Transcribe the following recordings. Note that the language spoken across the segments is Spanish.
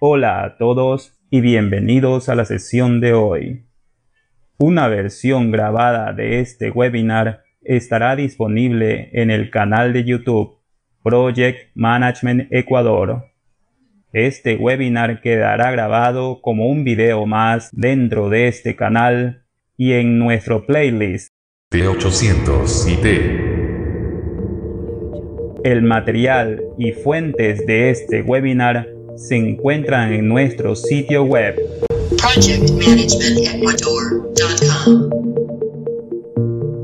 Hola a todos y bienvenidos a la sesión de hoy. Una versión grabada de este webinar estará disponible en el canal de YouTube Project Management Ecuador. Este webinar quedará grabado como un video más dentro de este canal y en nuestro playlist T800 y El material y fuentes de este webinar se encuentran en nuestro sitio web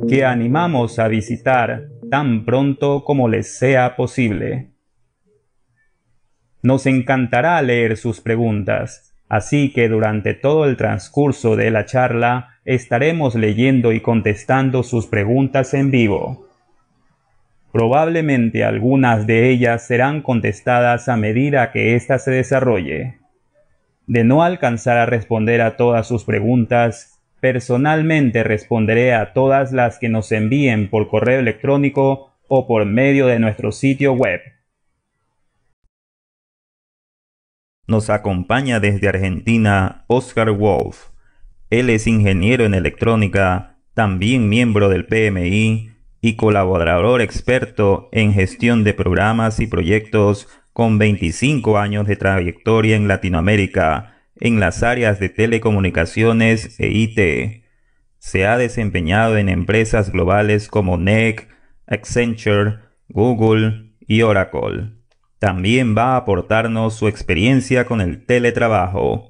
que animamos a visitar tan pronto como les sea posible. Nos encantará leer sus preguntas, así que durante todo el transcurso de la charla estaremos leyendo y contestando sus preguntas en vivo. Probablemente algunas de ellas serán contestadas a medida que ésta se desarrolle. De no alcanzar a responder a todas sus preguntas, personalmente responderé a todas las que nos envíen por correo electrónico o por medio de nuestro sitio web. Nos acompaña desde Argentina Oscar Wolf. Él es ingeniero en electrónica, también miembro del PMI y colaborador experto en gestión de programas y proyectos con 25 años de trayectoria en Latinoamérica en las áreas de telecomunicaciones e IT. Se ha desempeñado en empresas globales como NEC, Accenture, Google y Oracle. También va a aportarnos su experiencia con el teletrabajo.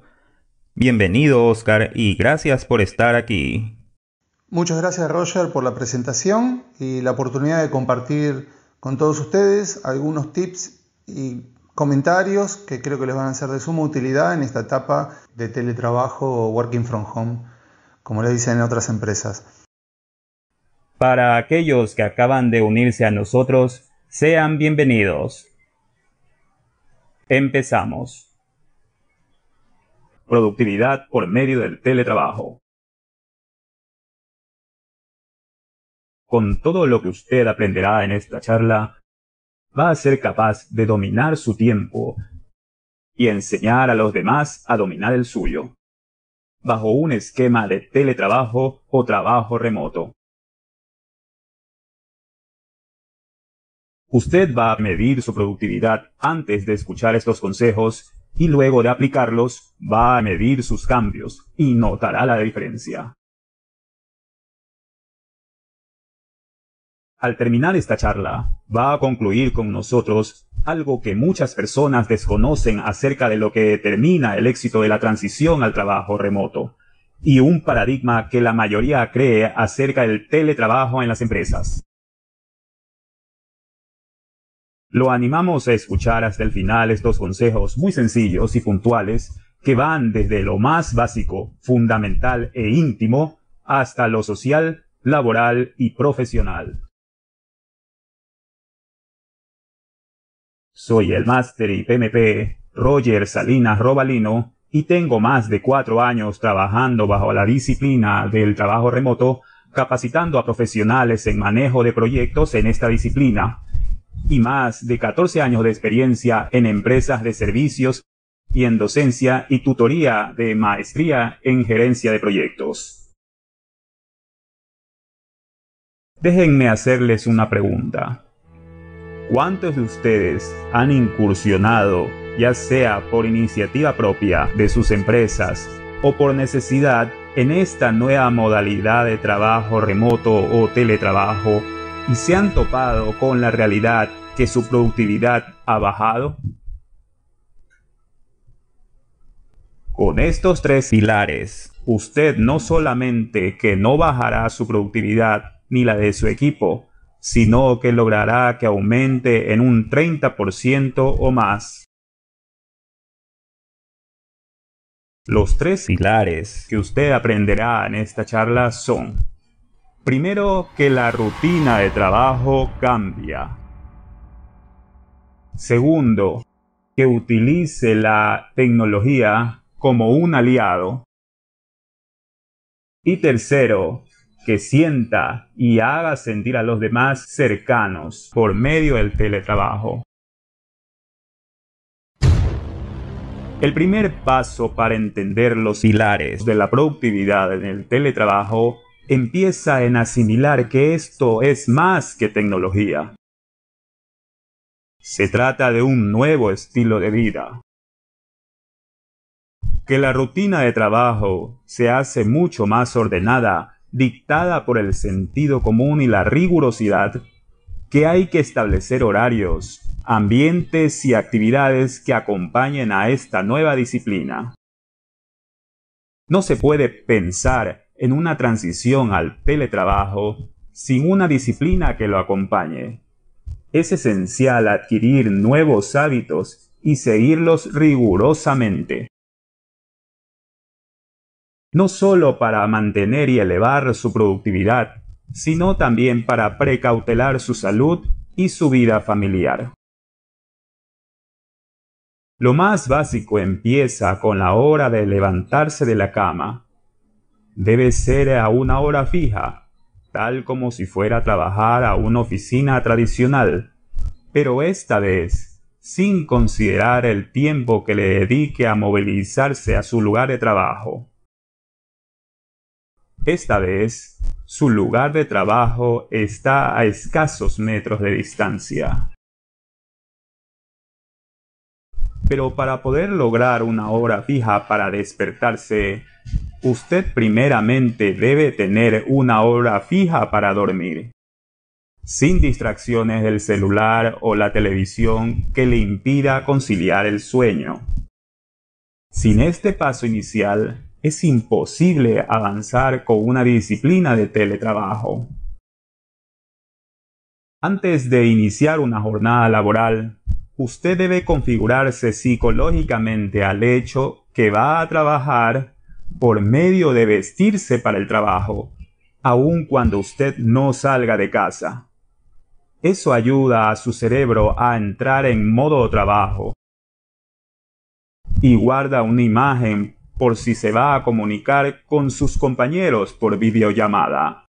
Bienvenido Oscar y gracias por estar aquí. Muchas gracias Roger por la presentación y la oportunidad de compartir con todos ustedes algunos tips y comentarios que creo que les van a ser de suma utilidad en esta etapa de teletrabajo o working from home, como le dicen en otras empresas. Para aquellos que acaban de unirse a nosotros, sean bienvenidos. Empezamos. Productividad por medio del teletrabajo. Con todo lo que usted aprenderá en esta charla, va a ser capaz de dominar su tiempo y enseñar a los demás a dominar el suyo, bajo un esquema de teletrabajo o trabajo remoto. Usted va a medir su productividad antes de escuchar estos consejos y luego de aplicarlos va a medir sus cambios y notará la diferencia. Al terminar esta charla, va a concluir con nosotros algo que muchas personas desconocen acerca de lo que determina el éxito de la transición al trabajo remoto, y un paradigma que la mayoría cree acerca del teletrabajo en las empresas. Lo animamos a escuchar hasta el final estos consejos muy sencillos y puntuales que van desde lo más básico, fundamental e íntimo hasta lo social, laboral y profesional. Soy el máster y PMP Roger Salinas Robalino y tengo más de cuatro años trabajando bajo la disciplina del trabajo remoto, capacitando a profesionales en manejo de proyectos en esta disciplina y más de 14 años de experiencia en empresas de servicios y en docencia y tutoría de maestría en gerencia de proyectos. Déjenme hacerles una pregunta. ¿Cuántos de ustedes han incursionado, ya sea por iniciativa propia de sus empresas o por necesidad, en esta nueva modalidad de trabajo remoto o teletrabajo y se han topado con la realidad que su productividad ha bajado? Con estos tres pilares, usted no solamente que no bajará su productividad ni la de su equipo, sino que logrará que aumente en un 30% o más. Los tres pilares que usted aprenderá en esta charla son, primero, que la rutina de trabajo cambia. Segundo, que utilice la tecnología como un aliado. Y tercero, que sienta y haga sentir a los demás cercanos por medio del teletrabajo. El primer paso para entender los pilares de la productividad en el teletrabajo empieza en asimilar que esto es más que tecnología. Se trata de un nuevo estilo de vida. Que la rutina de trabajo se hace mucho más ordenada, dictada por el sentido común y la rigurosidad, que hay que establecer horarios, ambientes y actividades que acompañen a esta nueva disciplina. No se puede pensar en una transición al teletrabajo sin una disciplina que lo acompañe. Es esencial adquirir nuevos hábitos y seguirlos rigurosamente. No solo para mantener y elevar su productividad, sino también para precautelar su salud y su vida familiar. Lo más básico empieza con la hora de levantarse de la cama. Debe ser a una hora fija, tal como si fuera a trabajar a una oficina tradicional, pero esta vez sin considerar el tiempo que le dedique a movilizarse a su lugar de trabajo. Esta vez, su lugar de trabajo está a escasos metros de distancia. Pero para poder lograr una hora fija para despertarse, usted primeramente debe tener una hora fija para dormir, sin distracciones del celular o la televisión que le impida conciliar el sueño. Sin este paso inicial, es imposible avanzar con una disciplina de teletrabajo. Antes de iniciar una jornada laboral, usted debe configurarse psicológicamente al hecho que va a trabajar por medio de vestirse para el trabajo, aun cuando usted no salga de casa. Eso ayuda a su cerebro a entrar en modo trabajo y guarda una imagen por si se va a comunicar con sus compañeros por videollamada.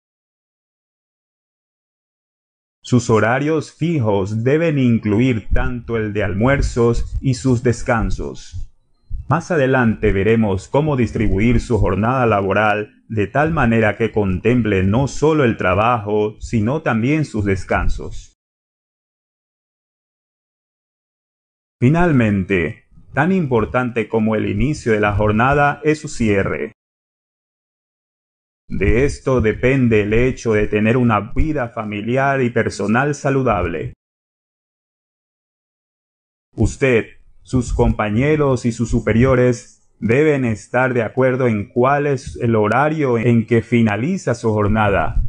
Sus horarios fijos deben incluir tanto el de almuerzos y sus descansos. Más adelante veremos cómo distribuir su jornada laboral de tal manera que contemple no solo el trabajo, sino también sus descansos. Finalmente, tan importante como el inicio de la jornada es su cierre. De esto depende el hecho de tener una vida familiar y personal saludable. Usted, sus compañeros y sus superiores deben estar de acuerdo en cuál es el horario en que finaliza su jornada.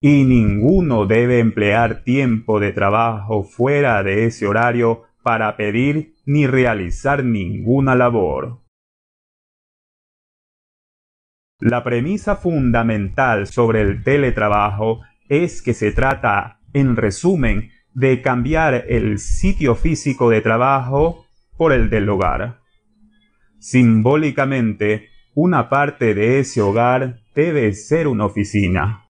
Y ninguno debe emplear tiempo de trabajo fuera de ese horario para pedir ni realizar ninguna labor. La premisa fundamental sobre el teletrabajo es que se trata, en resumen, de cambiar el sitio físico de trabajo por el del hogar. Simbólicamente, una parte de ese hogar debe ser una oficina.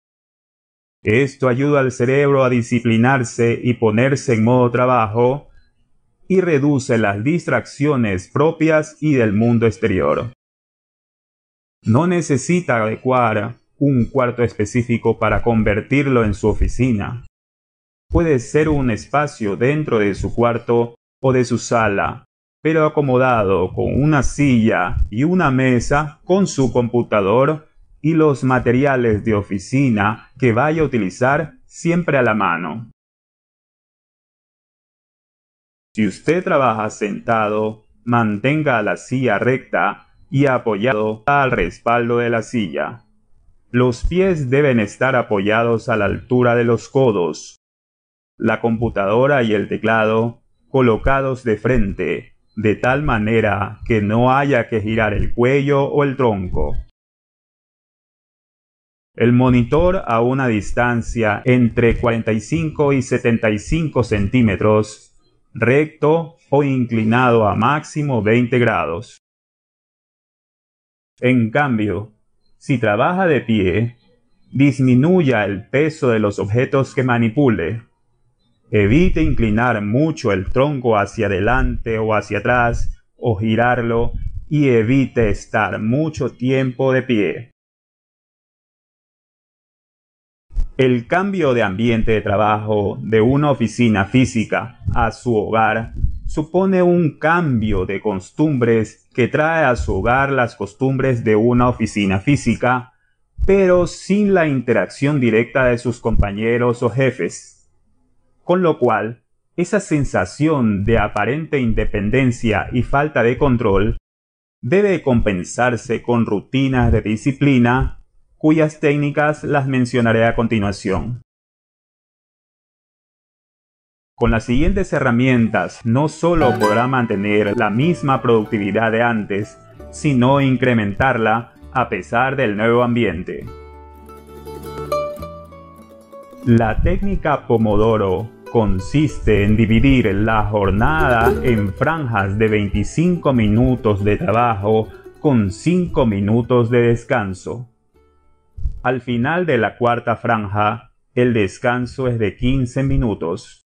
Esto ayuda al cerebro a disciplinarse y ponerse en modo trabajo y reduce las distracciones propias y del mundo exterior. No necesita adecuar un cuarto específico para convertirlo en su oficina. Puede ser un espacio dentro de su cuarto o de su sala, pero acomodado con una silla y una mesa con su computador y los materiales de oficina que vaya a utilizar siempre a la mano. Si usted trabaja sentado, mantenga la silla recta y apoyado al respaldo de la silla. Los pies deben estar apoyados a la altura de los codos. La computadora y el teclado colocados de frente, de tal manera que no haya que girar el cuello o el tronco. El monitor a una distancia entre 45 y 75 centímetros, recto o inclinado a máximo 20 grados. En cambio, si trabaja de pie, disminuya el peso de los objetos que manipule. Evite inclinar mucho el tronco hacia adelante o hacia atrás o girarlo y evite estar mucho tiempo de pie. El cambio de ambiente de trabajo de una oficina física a su hogar supone un cambio de costumbres que trae a su hogar las costumbres de una oficina física, pero sin la interacción directa de sus compañeros o jefes. Con lo cual, esa sensación de aparente independencia y falta de control debe compensarse con rutinas de disciplina, cuyas técnicas las mencionaré a continuación. Con las siguientes herramientas no solo podrá mantener la misma productividad de antes, sino incrementarla a pesar del nuevo ambiente. La técnica Pomodoro consiste en dividir la jornada en franjas de 25 minutos de trabajo con 5 minutos de descanso. Al final de la cuarta franja, el descanso es de 15 minutos.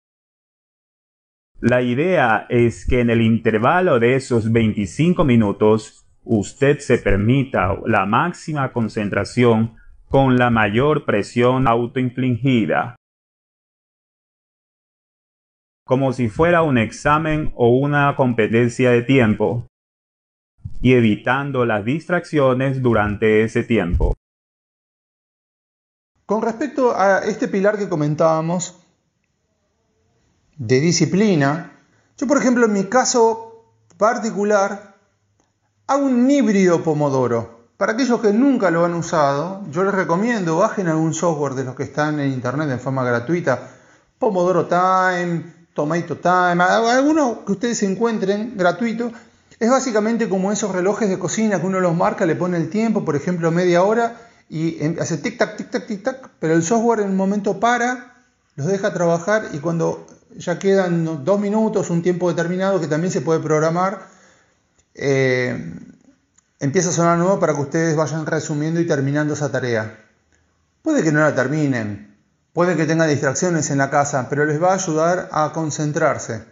La idea es que en el intervalo de esos 25 minutos usted se permita la máxima concentración con la mayor presión autoinfligida. Como si fuera un examen o una competencia de tiempo, y evitando las distracciones durante ese tiempo. Con respecto a este pilar que comentábamos, de disciplina. Yo, por ejemplo, en mi caso particular, hago un híbrido Pomodoro. Para aquellos que nunca lo han usado, yo les recomiendo, bajen algún software de los que están en internet de forma gratuita, Pomodoro Time, Tomato Time, alguno que ustedes encuentren gratuito. Es básicamente como esos relojes de cocina que uno los marca, le pone el tiempo, por ejemplo, media hora, y hace tic-tac, tic-tac, tic-tac, pero el software en un momento para, los deja trabajar y cuando ya quedan dos minutos, un tiempo determinado que también se puede programar. Eh, empieza a sonar nuevo para que ustedes vayan resumiendo y terminando esa tarea. Puede que no la terminen, puede que tengan distracciones en la casa, pero les va a ayudar a concentrarse.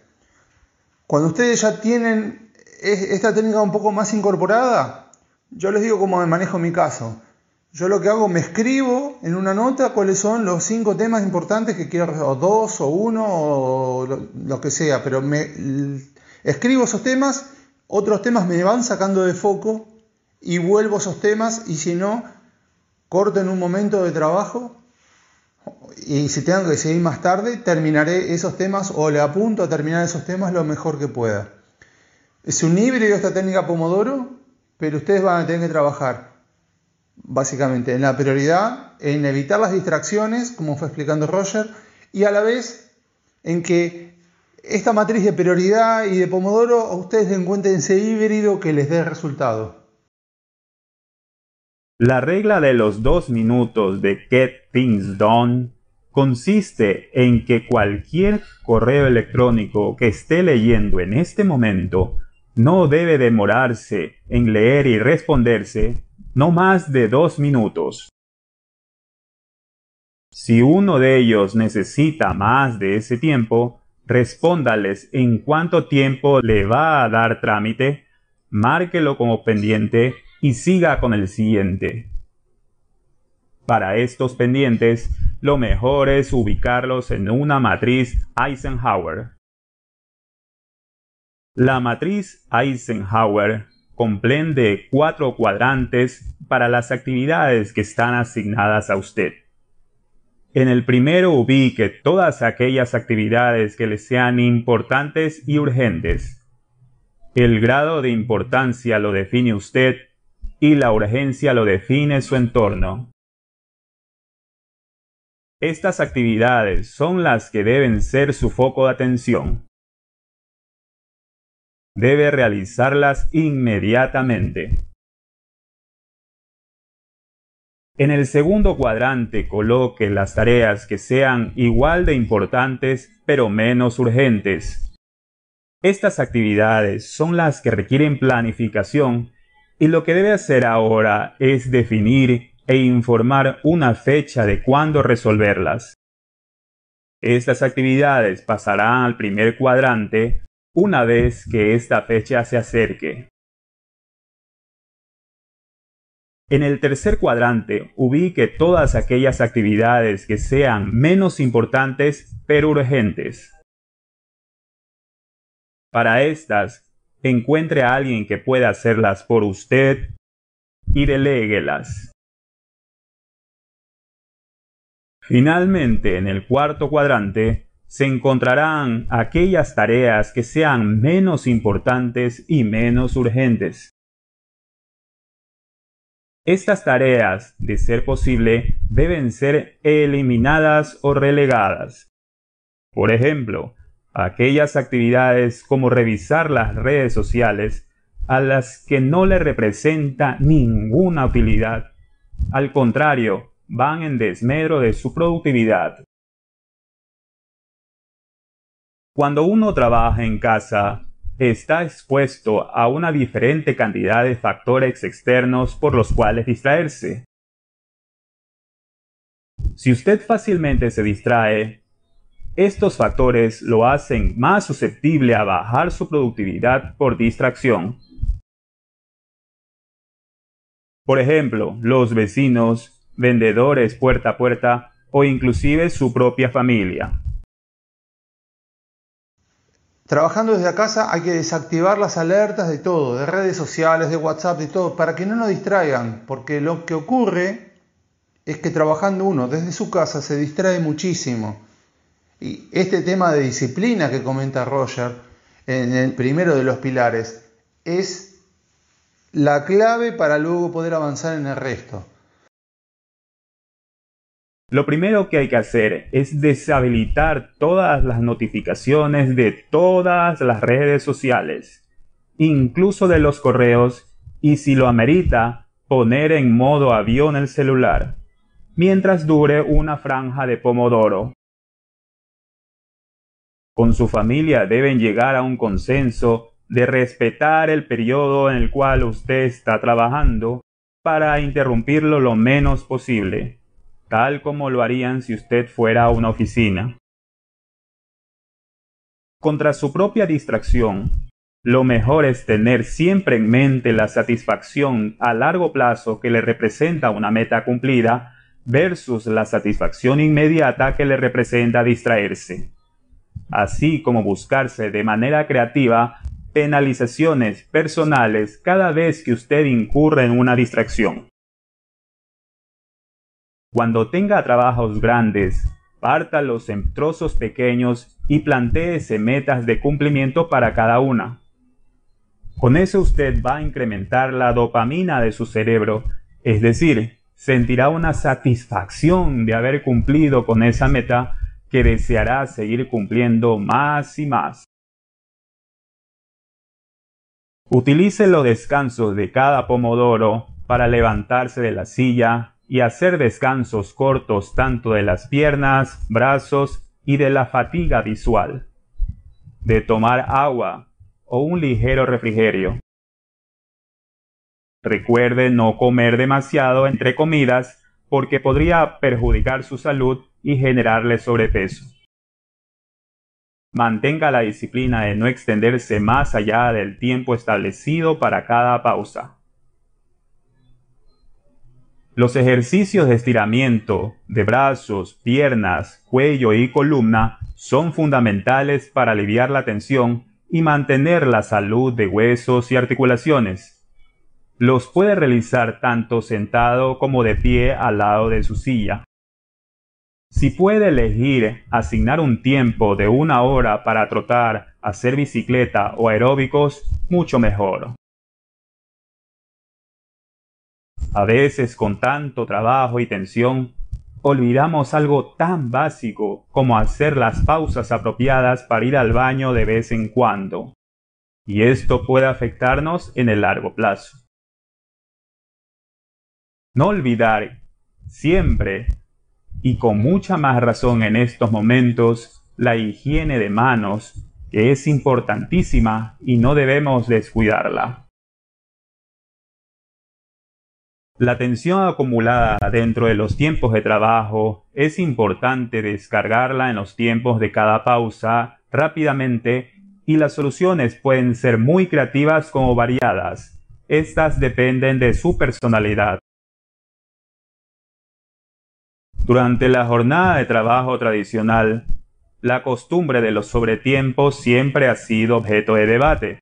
Cuando ustedes ya tienen esta técnica un poco más incorporada, yo les digo cómo manejo mi caso. Yo lo que hago, me escribo en una nota cuáles son los cinco temas importantes que quiero, o dos, o uno, o lo, que sea, pero me escribo esos temas, otros temas me van sacando de foco y vuelvo a esos temas, y si no, corto en un momento de trabajo, y si tengo que seguir más tarde, terminaré esos temas o le apunto a terminar esos temas lo mejor que pueda. Es un híbrido esta técnica Pomodoro, pero ustedes van a tener que trabajar básicamente en la prioridad, en evitar las distracciones, como fue explicando Roger, y a la vez en que esta matriz de prioridad y de Pomodoro a ustedes encuentren ese híbrido que les dé resultado. La regla de los dos minutos de Get Things Done consiste en que cualquier correo electrónico que esté leyendo en este momento no debe demorarse en leer y responderse no más de dos minutos. Si uno de ellos necesita más de ese tiempo, respóndales en cuánto tiempo le va a dar trámite, márquelo como pendiente y siga con el siguiente. Para estos pendientes, lo mejor es ubicarlos en una matriz Eisenhower. La matriz Eisenhower comprende cuatro cuadrantes para las actividades que están asignadas a usted. En el primero ubique todas aquellas actividades que le sean importantes y urgentes. El grado de importancia lo define usted y la urgencia lo define su entorno. Estas actividades son las que deben ser su foco de atención debe realizarlas inmediatamente. En el segundo cuadrante coloque las tareas que sean igual de importantes pero menos urgentes. Estas actividades son las que requieren planificación y lo que debe hacer ahora es definir e informar una fecha de cuándo resolverlas. Estas actividades pasarán al primer cuadrante una vez que esta fecha se acerque. En el tercer cuadrante ubique todas aquellas actividades que sean menos importantes pero urgentes. Para estas, encuentre a alguien que pueda hacerlas por usted y deléguelas. Finalmente, en el cuarto cuadrante, se encontrarán aquellas tareas que sean menos importantes y menos urgentes. Estas tareas, de ser posible, deben ser eliminadas o relegadas. Por ejemplo, aquellas actividades como revisar las redes sociales a las que no le representa ninguna utilidad. Al contrario, van en desmedro de su productividad. Cuando uno trabaja en casa, está expuesto a una diferente cantidad de factores externos por los cuales distraerse. Si usted fácilmente se distrae, estos factores lo hacen más susceptible a bajar su productividad por distracción. Por ejemplo, los vecinos, vendedores puerta a puerta o inclusive su propia familia. Trabajando desde casa hay que desactivar las alertas de todo, de redes sociales, de WhatsApp, de todo, para que no nos distraigan, porque lo que ocurre es que trabajando uno desde su casa se distrae muchísimo. Y este tema de disciplina que comenta Roger en el primero de los pilares es la clave para luego poder avanzar en el resto. Lo primero que hay que hacer es deshabilitar todas las notificaciones de todas las redes sociales, incluso de los correos, y si lo amerita, poner en modo avión el celular, mientras dure una franja de pomodoro. Con su familia deben llegar a un consenso de respetar el periodo en el cual usted está trabajando para interrumpirlo lo menos posible tal como lo harían si usted fuera a una oficina. Contra su propia distracción, lo mejor es tener siempre en mente la satisfacción a largo plazo que le representa una meta cumplida versus la satisfacción inmediata que le representa distraerse, así como buscarse de manera creativa penalizaciones personales cada vez que usted incurre en una distracción. Cuando tenga trabajos grandes, pártalos en trozos pequeños y plantéese metas de cumplimiento para cada una. Con eso usted va a incrementar la dopamina de su cerebro, es decir, sentirá una satisfacción de haber cumplido con esa meta que deseará seguir cumpliendo más y más. Utilice los descansos de cada pomodoro para levantarse de la silla, y hacer descansos cortos tanto de las piernas, brazos y de la fatiga visual, de tomar agua o un ligero refrigerio. Recuerde no comer demasiado entre comidas porque podría perjudicar su salud y generarle sobrepeso. Mantenga la disciplina de no extenderse más allá del tiempo establecido para cada pausa. Los ejercicios de estiramiento de brazos, piernas, cuello y columna son fundamentales para aliviar la tensión y mantener la salud de huesos y articulaciones. Los puede realizar tanto sentado como de pie al lado de su silla. Si puede elegir asignar un tiempo de una hora para trotar, hacer bicicleta o aeróbicos, mucho mejor. A veces con tanto trabajo y tensión, olvidamos algo tan básico como hacer las pausas apropiadas para ir al baño de vez en cuando. Y esto puede afectarnos en el largo plazo. No olvidar siempre, y con mucha más razón en estos momentos, la higiene de manos, que es importantísima y no debemos descuidarla. La tensión acumulada dentro de los tiempos de trabajo es importante descargarla en los tiempos de cada pausa rápidamente y las soluciones pueden ser muy creativas como variadas. Estas dependen de su personalidad. Durante la jornada de trabajo tradicional, la costumbre de los sobretiempos siempre ha sido objeto de debate,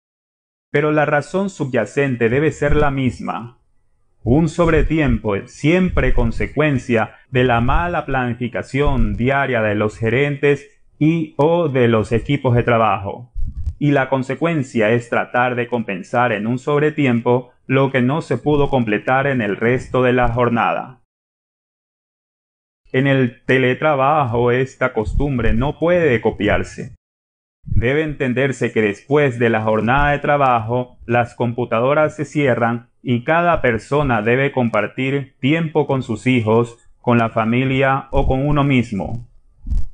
pero la razón subyacente debe ser la misma. Un sobretiempo siempre consecuencia de la mala planificación diaria de los gerentes y o de los equipos de trabajo. Y la consecuencia es tratar de compensar en un sobretiempo lo que no se pudo completar en el resto de la jornada. En el teletrabajo esta costumbre no puede copiarse. Debe entenderse que después de la jornada de trabajo las computadoras se cierran y cada persona debe compartir tiempo con sus hijos, con la familia o con uno mismo.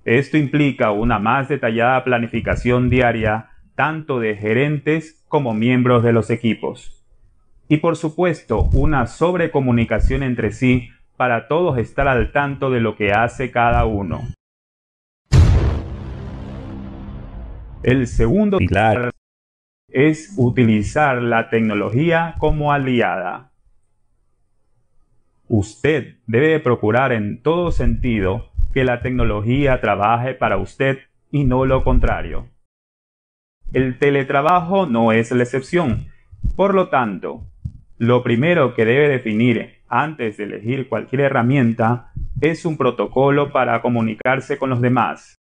Esto implica una más detallada planificación diaria tanto de gerentes como miembros de los equipos. Y por supuesto, una sobrecomunicación entre sí para todos estar al tanto de lo que hace cada uno. El segundo pilar es utilizar la tecnología como aliada. Usted debe procurar en todo sentido que la tecnología trabaje para usted y no lo contrario. El teletrabajo no es la excepción. Por lo tanto, lo primero que debe definir antes de elegir cualquier herramienta es un protocolo para comunicarse con los demás.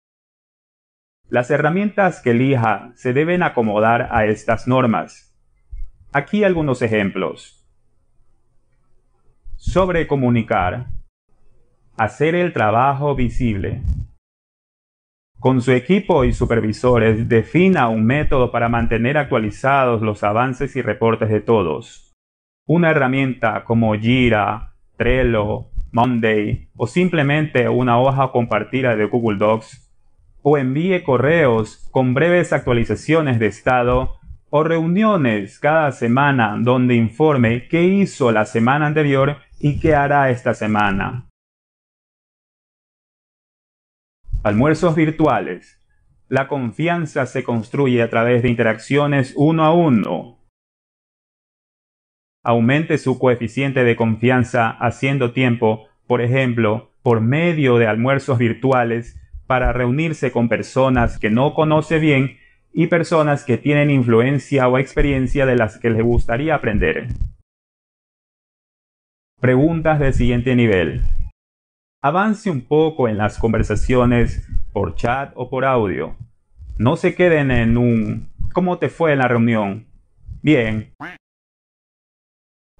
Las herramientas que elija se deben acomodar a estas normas. Aquí algunos ejemplos. Sobre comunicar. Hacer el trabajo visible. Con su equipo y supervisores defina un método para mantener actualizados los avances y reportes de todos. Una herramienta como Jira, Trello, Monday o simplemente una hoja compartida de Google Docs o envíe correos con breves actualizaciones de estado o reuniones cada semana donde informe qué hizo la semana anterior y qué hará esta semana. Almuerzos virtuales. La confianza se construye a través de interacciones uno a uno aumente su coeficiente de confianza haciendo tiempo, por ejemplo, por medio de almuerzos virtuales para reunirse con personas que no conoce bien y personas que tienen influencia o experiencia de las que le gustaría aprender. Preguntas del siguiente nivel. Avance un poco en las conversaciones por chat o por audio. No se queden en un ¿Cómo te fue en la reunión? Bien,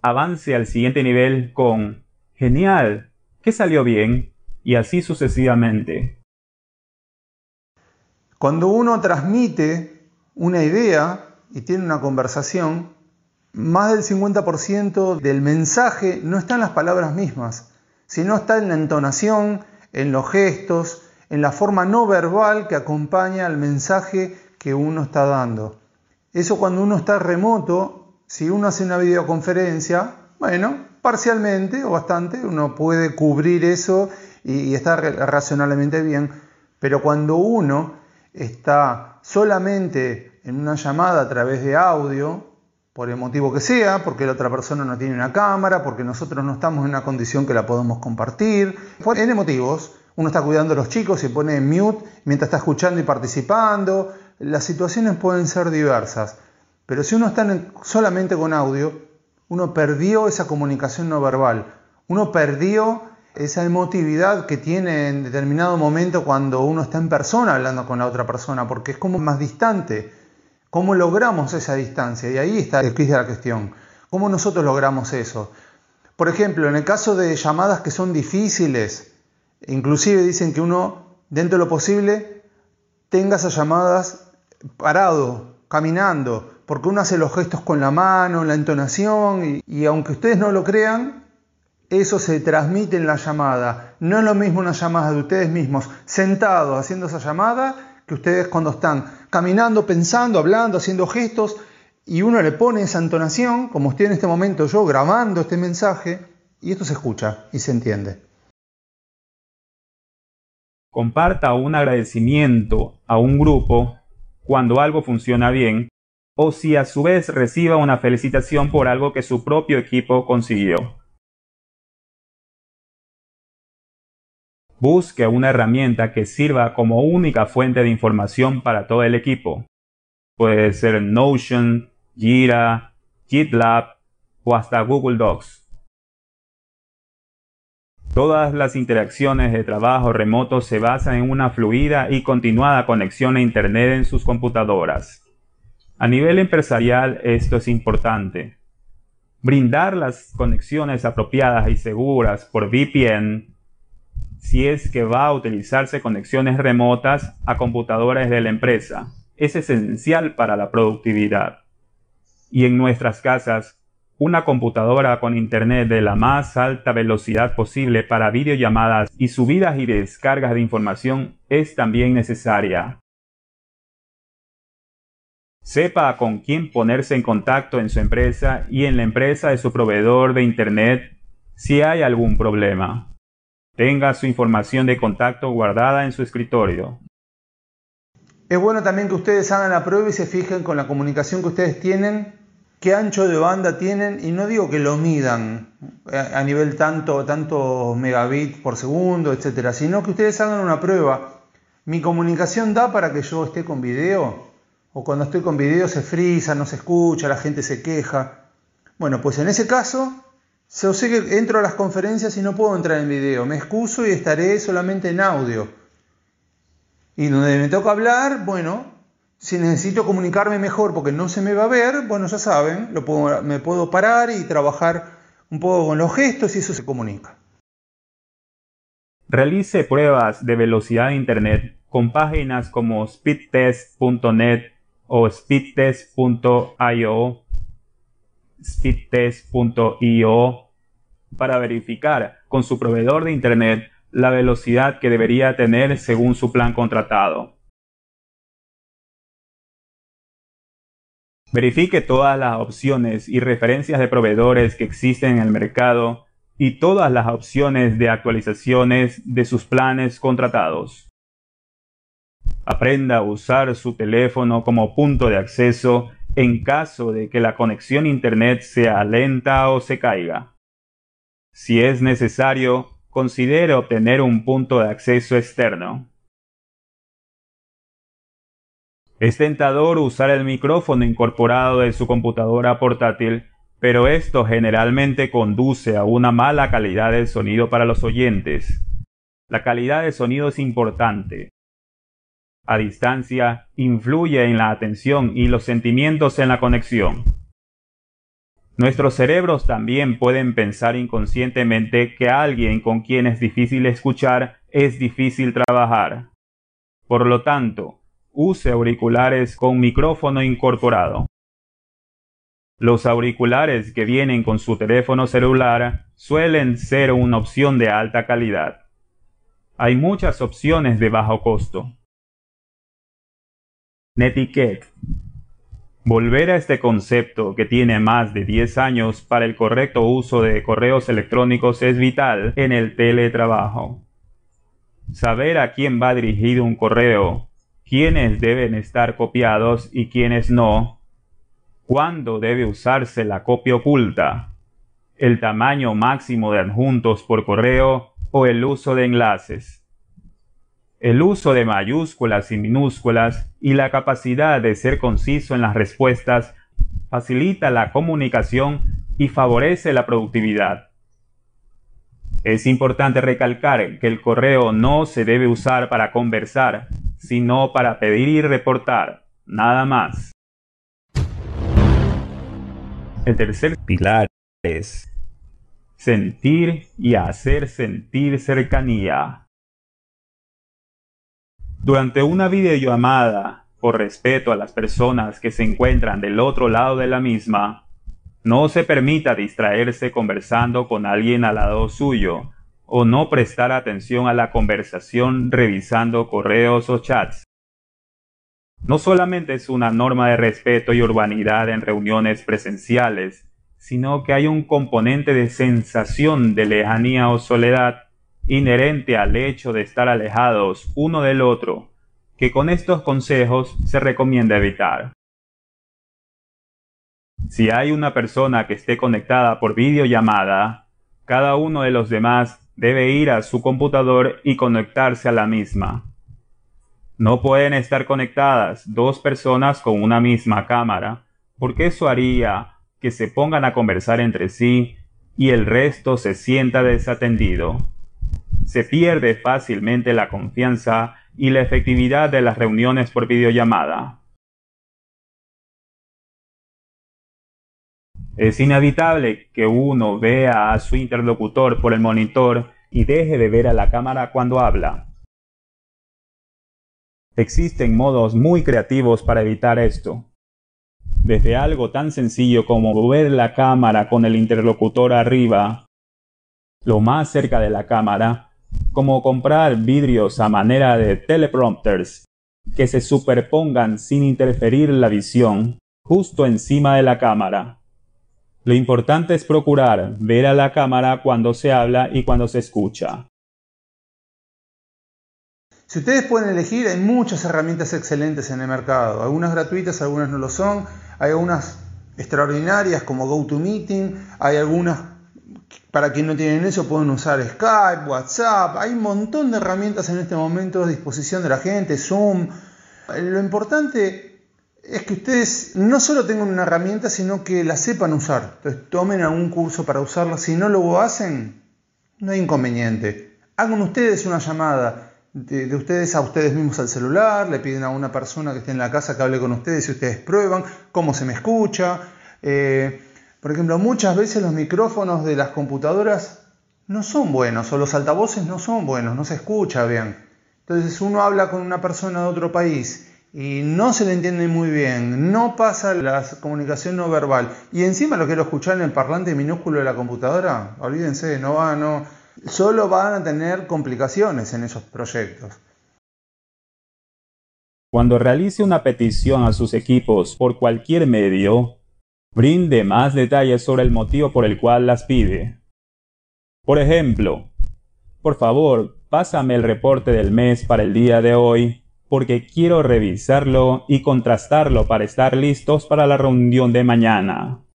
avance al siguiente nivel con genial, ¿qué salió bien? Y así sucesivamente. Cuando uno transmite una idea y tiene una conversación, más del 50% del mensaje no está en las palabras mismas, sino está en la entonación, en los gestos, en la forma no verbal que acompaña al mensaje que uno está dando. Eso cuando uno está remoto si uno hace una videoconferencia, bueno, parcialmente o bastante, uno puede cubrir eso y, estar racionalmente bien, pero cuando uno está solamente en una llamada a través de audio, por el motivo que sea, porque la otra persona no tiene una cámara, porque nosotros no estamos en una condición que la podemos compartir, por N motivos, uno está cuidando a los chicos y pone en mute mientras está escuchando y participando, las situaciones pueden ser diversas. Pero si uno está solamente con audio, uno perdió esa comunicación no verbal, uno perdió esa emotividad que tiene en determinado momento cuando uno está en persona hablando con la otra persona, porque es como más distante. ¿Cómo logramos esa distancia? Y ahí está el de la cuestión. ¿Cómo nosotros logramos eso? Por ejemplo, en el caso de llamadas que son difíciles, inclusive dicen que uno, dentro de lo posible, tenga esas llamadas parado, caminando, porque uno hace los gestos con la mano, la entonación, y, aunque ustedes no lo crean, eso se transmite en la llamada. No es lo mismo una llamada de ustedes mismos sentados haciendo esa llamada que ustedes cuando están caminando, pensando, hablando, haciendo gestos, y uno le pone esa entonación, como estoy en este momento yo grabando este mensaje, y esto se escucha y se entiende. Comparta un agradecimiento a un grupo cuando algo funciona bien, o si a su vez reciba una felicitación por algo que su propio equipo consiguió. Busque una herramienta que sirva como única fuente de información para todo el equipo. Puede ser Notion, Jira, GitLab o hasta Google Docs. Todas las interacciones de trabajo remoto se basan en una fluida y continuada conexión a Internet en sus computadoras. A nivel empresarial esto es importante. Brindar las conexiones apropiadas y seguras por VPN si es que va a utilizarse conexiones remotas a computadores de la empresa es esencial para la productividad. Y en nuestras casas una computadora con internet de la más alta velocidad posible para videollamadas y subidas y descargas de información es también necesaria. Sepa con quién ponerse en contacto en su empresa y en la empresa de su proveedor de internet si hay algún problema. Tenga su información de contacto guardada en su escritorio. Es bueno también que ustedes hagan la prueba y se fijen con la comunicación que ustedes tienen qué ancho de banda tienen, y no digo que lo midan a nivel tanto, tanto megabit por segundo, etcétera, sino que ustedes hagan una prueba. ¿Mi comunicación da para que yo esté con video? ¿O cuando estoy con video se frisa, no se escucha, la gente se queja? Bueno, pues en ese caso, yo sé que entro a las conferencias y no puedo entrar en video, me excuso y estaré solamente en audio. Y donde me toca hablar, bueno, si necesito comunicarme mejor porque no se me va a ver, bueno, ya saben, me puedo parar y trabajar un poco con los gestos y eso se comunica. Realice pruebas de velocidad de Internet con páginas como speedtest.net o speedtest.io, speedtest.io para verificar con su proveedor de Internet la velocidad que debería tener según su plan contratado. Verifique todas las opciones y referencias de proveedores que existen en el mercado y todas las opciones de actualizaciones de sus planes contratados. Aprenda a usar su teléfono como punto de acceso en caso de que la conexión Internet sea lenta o se caiga. Si es necesario, considere obtener un punto de acceso externo. Es tentador usar el micrófono incorporado de su computadora portátil, pero esto generalmente conduce a una mala calidad del sonido para los oyentes. La calidad del sonido es importante. A distancia, influye en la atención y los sentimientos en la conexión. Nuestros cerebros también pueden pensar inconscientemente que alguien con quien es difícil escuchar es difícil trabajar. Por lo tanto, use auriculares con micrófono incorporado. Los auriculares que vienen con su teléfono celular suelen ser una opción de alta calidad. Hay muchas opciones de bajo costo. Netiquette. Volver a este concepto que tiene más de 10 años para el correcto uso de correos electrónicos es vital en el teletrabajo. Saber a quién va dirigido un correo quiénes deben estar copiados y quiénes no, cuándo debe usarse la copia oculta, el tamaño máximo de adjuntos por correo o el uso de enlaces. El uso de mayúsculas y minúsculas y la capacidad de ser conciso en las respuestas facilita la comunicación y favorece la productividad. Es importante recalcar que el correo no se debe usar para conversar, sino para pedir y reportar, nada más. El tercer pilar es sentir y hacer sentir cercanía. Durante una videollamada, por respeto a las personas que se encuentran del otro lado de la misma, no se permita distraerse conversando con alguien al lado suyo o no prestar atención a la conversación revisando correos o chats. No solamente es una norma de respeto y urbanidad en reuniones presenciales, sino que hay un componente de sensación de lejanía o soledad inherente al hecho de estar alejados uno del otro, que con estos consejos se recomienda evitar. Si hay una persona que esté conectada por videollamada, cada uno de los demás debe ir a su computador y conectarse a la misma. No pueden estar conectadas dos personas con una misma cámara, porque eso haría que se pongan a conversar entre sí y el resto se sienta desatendido. Se pierde fácilmente la confianza y la efectividad de las reuniones por videollamada. Es inevitable que uno vea a su interlocutor por el monitor y deje de ver a la cámara cuando habla. Existen modos muy creativos para evitar esto. Desde algo tan sencillo como mover la cámara con el interlocutor arriba, lo más cerca de la cámara, como comprar vidrios a manera de teleprompters que se superpongan sin interferir la visión justo encima de la cámara. Lo importante es procurar ver a la cámara cuando se habla y cuando se escucha. Si ustedes pueden elegir, hay muchas herramientas excelentes en el mercado, algunas gratuitas, algunas no lo son, hay algunas extraordinarias como GoToMeeting, hay algunas para quien no tienen eso pueden usar Skype, WhatsApp, hay un montón de herramientas en este momento a disposición de la gente, Zoom. Lo importante es que ustedes no solo tengan una herramienta, sino que la sepan usar. Entonces tomen algún curso para usarla. Si no lo hacen, no hay inconveniente. Hagan ustedes una llamada de, ustedes a ustedes mismos al celular, le piden a una persona que esté en la casa que hable con ustedes y ustedes prueban cómo se me escucha. Eh, por ejemplo, muchas veces los micrófonos de las computadoras no son buenos o los altavoces no son buenos, no se escucha bien. Entonces uno habla con una persona de otro país y no se le entiende muy bien, no pasa la comunicación no verbal y encima lo quiero escuchar en el parlante minúsculo de la computadora, olvídense, no va, no, solo van a tener complicaciones en esos proyectos. Cuando realice una petición a sus equipos por cualquier medio, brinde más detalles sobre el motivo por el cual las pide. Por ejemplo, por favor, pásame el reporte del mes para el día de hoy porque quiero revisarlo y contrastarlo para estar listos para la reunión de mañana.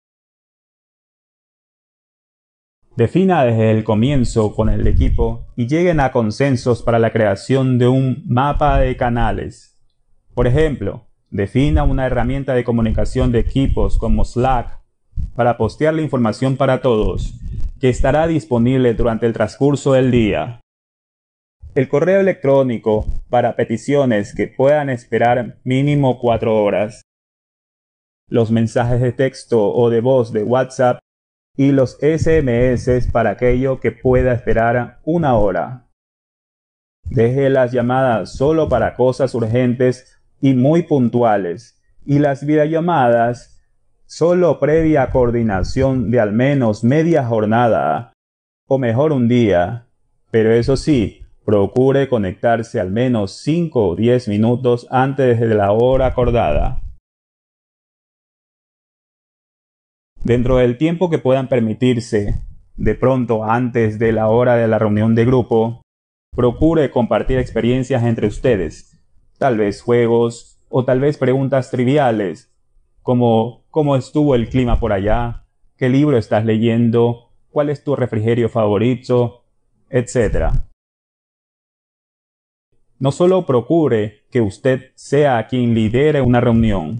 Defina desde el comienzo con el equipo y lleguen a consensos para la creación de un mapa de canales. Por ejemplo, defina una herramienta de comunicación de equipos como Slack para postear la información para todos, que estará disponible durante el transcurso del día. El correo electrónico para peticiones que puedan esperar mínimo cuatro horas. Los mensajes de texto o de voz de WhatsApp y los SMS para aquello que pueda esperar una hora. Deje las llamadas solo para cosas urgentes y muy puntuales y las videollamadas solo previa coordinación de al menos media jornada o mejor un día. Pero eso sí, Procure conectarse al menos 5 o 10 minutos antes de la hora acordada. Dentro del tiempo que puedan permitirse, de pronto antes de la hora de la reunión de grupo, procure compartir experiencias entre ustedes, tal vez juegos o tal vez preguntas triviales, como ¿cómo estuvo el clima por allá? ¿Qué libro estás leyendo? ¿Cuál es tu refrigerio favorito? etcétera. No solo procure que usted sea quien lidere una reunión.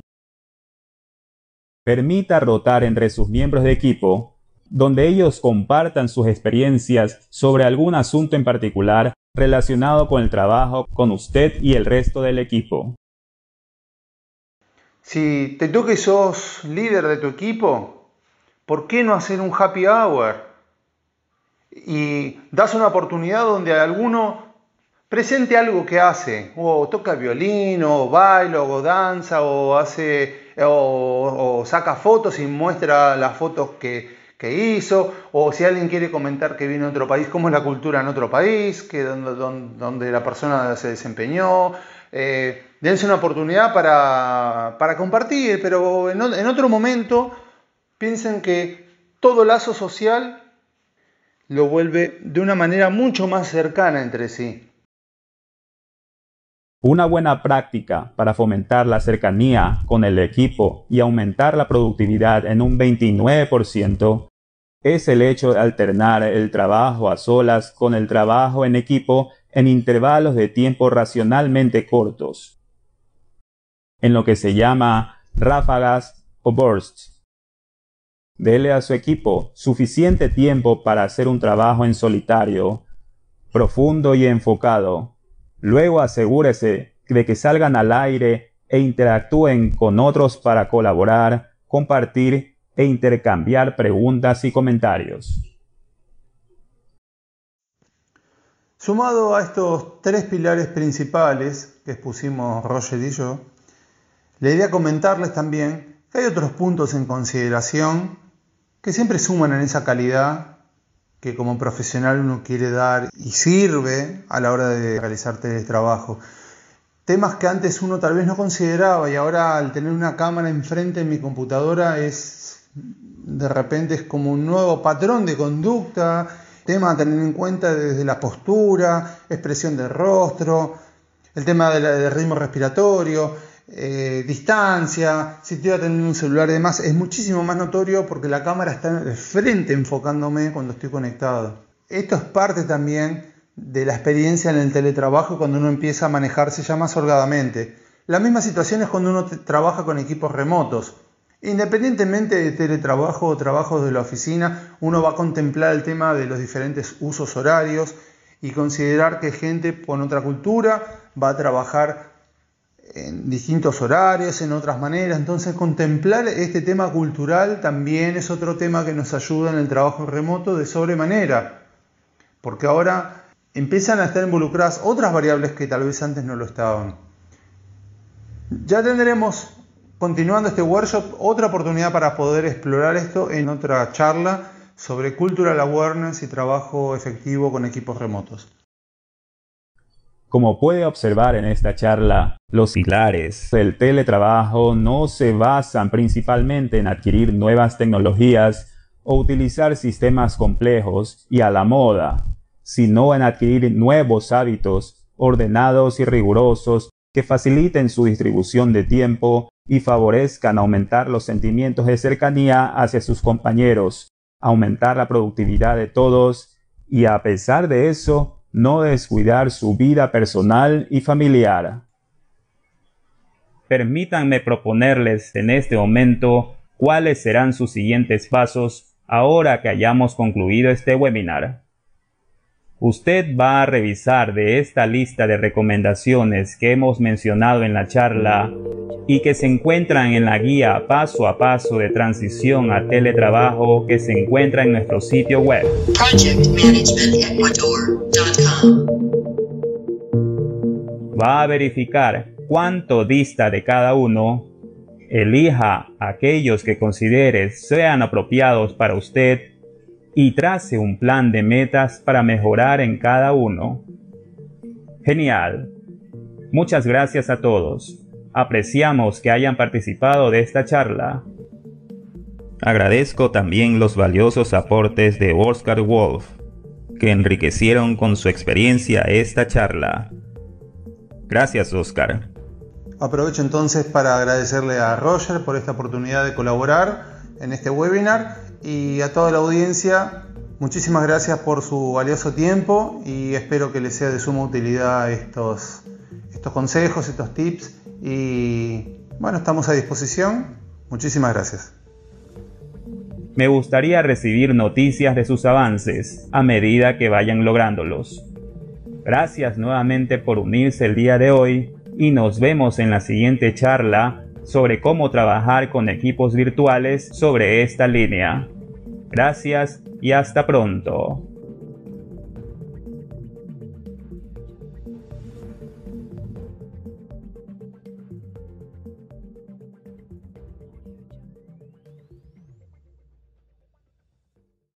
Permita rotar entre sus miembros de equipo, donde ellos compartan sus experiencias sobre algún asunto en particular relacionado con el trabajo con usted y el resto del equipo. Si te y sos líder de tu equipo, ¿por qué no hacer un happy hour? Y das una oportunidad donde alguno presente algo que hace, o toca violín, o baila, o danza, o hace, o, saca fotos y muestra las fotos que, hizo, o si alguien quiere comentar que viene de otro país, cómo es la cultura en otro país, que donde, la persona se desempeñó. Eh, dense una oportunidad para, compartir, pero en, en otro momento piensen que todo lazo social lo vuelve de una manera mucho más cercana entre sí. Una buena práctica para fomentar la cercanía con el equipo y aumentar la productividad en un 29% es el hecho de alternar el trabajo a solas con el trabajo en equipo en intervalos de tiempo racionalmente cortos, en lo que se llama ráfagas o bursts. Dele a su equipo suficiente tiempo para hacer un trabajo en solitario, profundo y enfocado, Luego asegúrese de que salgan al aire e interactúen con otros para colaborar, compartir e intercambiar preguntas y comentarios. Sumado a estos tres pilares principales que expusimos Roger y yo, la idea comentarles también que hay otros puntos en consideración que siempre suman en esa calidad que como profesional uno quiere dar y sirve a la hora de realizar teletrabajo. Temas que antes uno tal vez no consideraba y ahora al tener una cámara enfrente en mi computadora es de repente es como un nuevo patrón de conducta, tema a tener en cuenta desde la postura, expresión del rostro, el tema del ritmo respiratorio, eh, distancia, si estoy teniendo un celular y demás, es muchísimo más notorio porque la cámara está de frente enfocándome cuando estoy conectado. Esto es parte también de la experiencia en el teletrabajo cuando uno empieza a manejarse ya más holgadamente. La misma situación es cuando uno trabaja con equipos remotos. Independientemente de teletrabajo o trabajo de la oficina, uno va a contemplar el tema de los diferentes usos horarios y considerar que gente con otra cultura va a trabajar en distintos horarios, en otras maneras. Entonces contemplar este tema cultural también es otro tema que nos ayuda en el trabajo remoto de sobremanera, porque ahora empiezan a estar involucradas otras variables que tal vez antes no lo estaban. Ya tendremos, continuando este workshop, otra oportunidad para poder explorar esto en otra charla sobre cultural awareness y trabajo efectivo con equipos remotos. Como puede observar en esta charla, los pilares del teletrabajo no se basan principalmente en adquirir nuevas tecnologías o utilizar sistemas complejos y a la moda, sino en adquirir nuevos hábitos ordenados y rigurosos que faciliten su distribución de tiempo y favorezcan aumentar los sentimientos de cercanía hacia sus compañeros, aumentar la productividad de todos y a pesar de eso, no descuidar su vida personal y familiar. Permítanme proponerles en este momento cuáles serán sus siguientes pasos ahora que hayamos concluido este webinar. Usted va a revisar de esta lista de recomendaciones que hemos mencionado en la charla y que se encuentran en la guía paso a paso de transición a teletrabajo que se encuentra en nuestro sitio web. Va a verificar cuánto dista de cada uno, elija aquellos que considere sean apropiados para usted y trace un plan de metas para mejorar en cada uno. Genial. Muchas gracias a todos. Apreciamos que hayan participado de esta charla. Agradezco también los valiosos aportes de Oscar Wolf, que enriquecieron con su experiencia esta charla. Gracias, Oscar. Aprovecho entonces para agradecerle a Roger por esta oportunidad de colaborar en este webinar y a toda la audiencia, muchísimas gracias por su valioso tiempo y espero que les sea de suma utilidad estos, estos consejos, estos tips y bueno, estamos a disposición. Muchísimas gracias. Me gustaría recibir noticias de sus avances a medida que vayan lográndolos. Gracias nuevamente por unirse el día de hoy y nos vemos en la siguiente charla sobre cómo trabajar con equipos virtuales sobre esta línea. Gracias y hasta pronto.